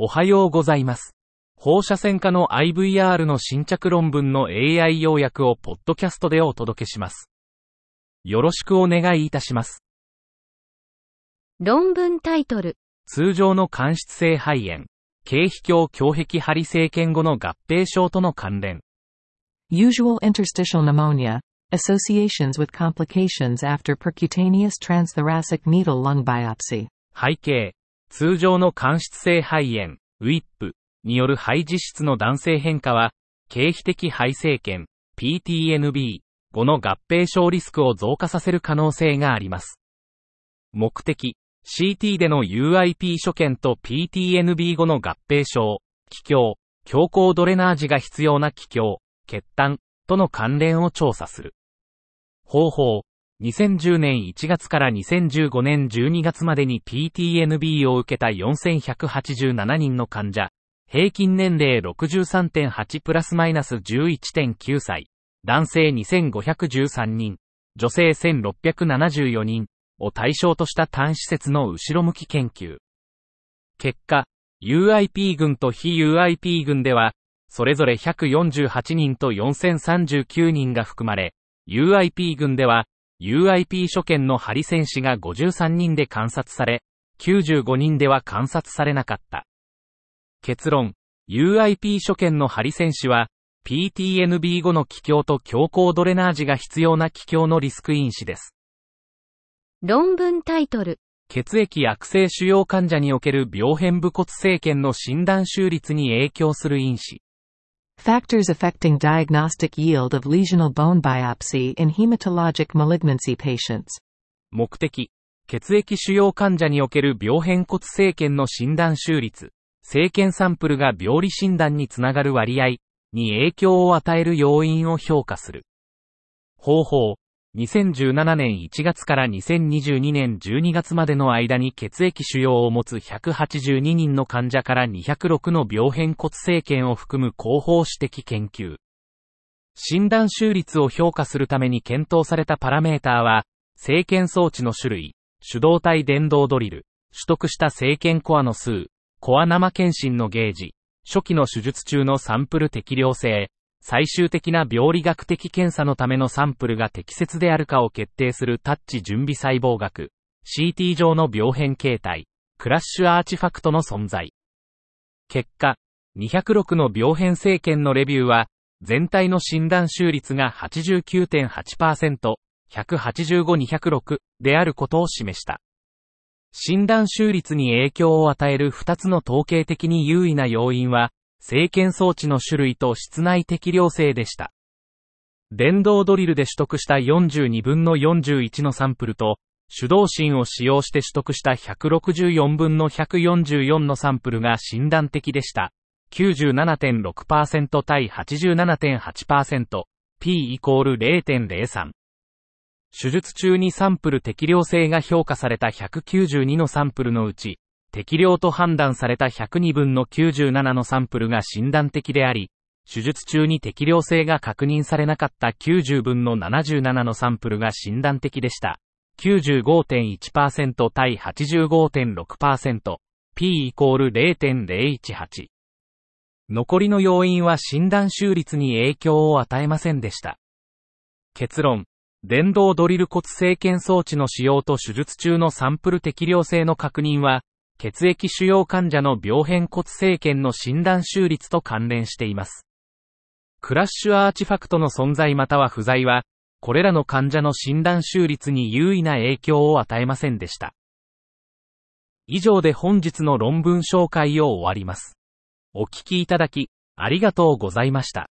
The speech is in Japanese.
おはようございます。放射線科の IVR の新着論文の AI 要約をポッドキャストでお届けします。よろしくお願いいたします。論文タイトル。通常の間質性肺炎、経皮胸胸壁針生検後の合併症との関連。Usual interstitial pneumonia, associations with complications after percutaneous transthoracic needle lung biopsy. 背景、通常の間質性肺炎、WIP による肺実質の男性変化は、経皮的肺生検、PTNB 後の合併症リスクを増加させる可能性があります。目的、CT での UIP 所見と PTNB 後の合併症、気胸、強行ドレナージが必要な気胸、血痰との関連を調査する。方法、2010年1月から2015年12月までに PTNB を受けた4187人の患者、平均年齢63.8プラスマイナス11.9歳、男性2513人、女性1674人を対象とした単施設の後ろ向き研究。結果、UIP 群と非 UIP 群では、それぞれ148人と4039人が含まれ、UIP 群では、UIP 所見のハリ戦士が53人で観察され、95人では観察されなかった。結論、UIP 所見のハリ戦士は、PTNB 後の気胸と強行ドレナージが必要な気胸のリスク因子です。論文タイトル。血液悪性腫瘍患者における病変部骨生検の診断終率に影響する因子。Factors affecting diagnostic yield of lesional bone biopsy in hematologic malignancy patients. 目的、血液腫瘍患者における病変骨生検の診断収率、生検サンプルが病理診断につながる割合に影響を与える要因を評価する。方法、2017年1月から2022年12月までの間に血液腫瘍を持つ182人の患者から206の病変骨生検を含む広報指摘研究。診断終率を評価するために検討されたパラメーターは、生検装置の種類、手動体電動ドリル、取得した生検コアの数、コア生検診のゲージ、初期の手術中のサンプル適量性、最終的な病理学的検査のためのサンプルが適切であるかを決定するタッチ準備細胞学、CT 上の病変形態、クラッシュアーチファクトの存在。結果、206の病変生検のレビューは、全体の診断終率が89.8%、185-206であることを示した。診断終率に影響を与える2つの統計的に優位な要因は、生検装置の種類と室内適量性でした。電動ドリルで取得した42分の41のサンプルと、手動芯を使用して取得した164分の144のサンプルが診断的でした。97.6%対87.8%、P イコール0.03。手術中にサンプル適量性が評価された192のサンプルのうち、適量と判断された102分の97のサンプルが診断的であり、手術中に適量性が確認されなかった90分の77のサンプルが診断的でした。95.1%対85.6%、P イコール0.018。残りの要因は診断終率に影響を与えませんでした。結論、電動ドリル骨生検装置の使用と手術中のサンプル適量性の確認は、血液腫瘍患者の病変骨生検の診断終率と関連しています。クラッシュアーチファクトの存在または不在は、これらの患者の診断終率に優位な影響を与えませんでした。以上で本日の論文紹介を終わります。お聞きいただき、ありがとうございました。